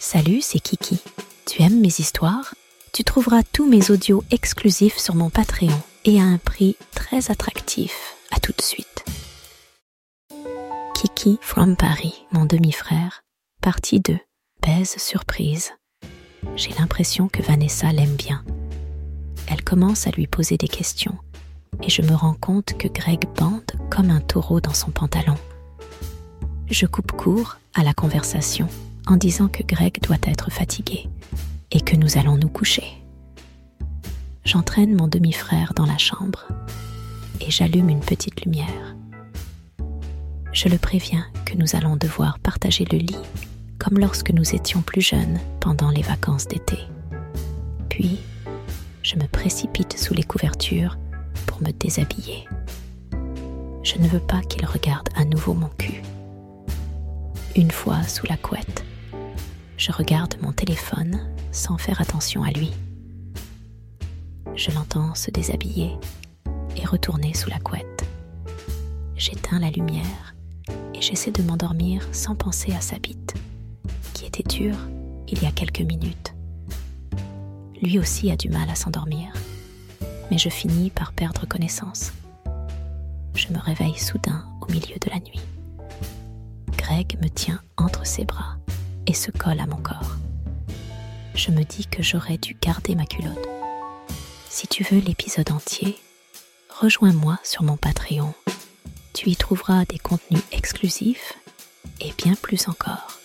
Salut, c'est Kiki. Tu aimes mes histoires? Tu trouveras tous mes audios exclusifs sur mon Patreon et à un prix très attractif. À tout de suite. Kiki from Paris, mon demi-frère, partie 2. Baise surprise. J'ai l'impression que Vanessa l'aime bien. Elle commence à lui poser des questions et je me rends compte que Greg bande comme un taureau dans son pantalon. Je coupe court à la conversation en disant que Greg doit être fatigué et que nous allons nous coucher. J'entraîne mon demi-frère dans la chambre et j'allume une petite lumière. Je le préviens que nous allons devoir partager le lit comme lorsque nous étions plus jeunes pendant les vacances d'été. Puis, je me précipite sous les couvertures pour me déshabiller. Je ne veux pas qu'il regarde à nouveau mon cul. Une fois sous la couette, je regarde mon téléphone sans faire attention à lui. Je l'entends se déshabiller et retourner sous la couette. J'éteins la lumière et j'essaie de m'endormir sans penser à sa bite, qui était dure il y a quelques minutes. Lui aussi a du mal à s'endormir, mais je finis par perdre connaissance. Je me réveille soudain au milieu de la nuit. Greg me tient entre ses bras et se colle à mon corps. Je me dis que j'aurais dû garder ma culotte. Si tu veux l'épisode entier, rejoins-moi sur mon Patreon. Tu y trouveras des contenus exclusifs et bien plus encore.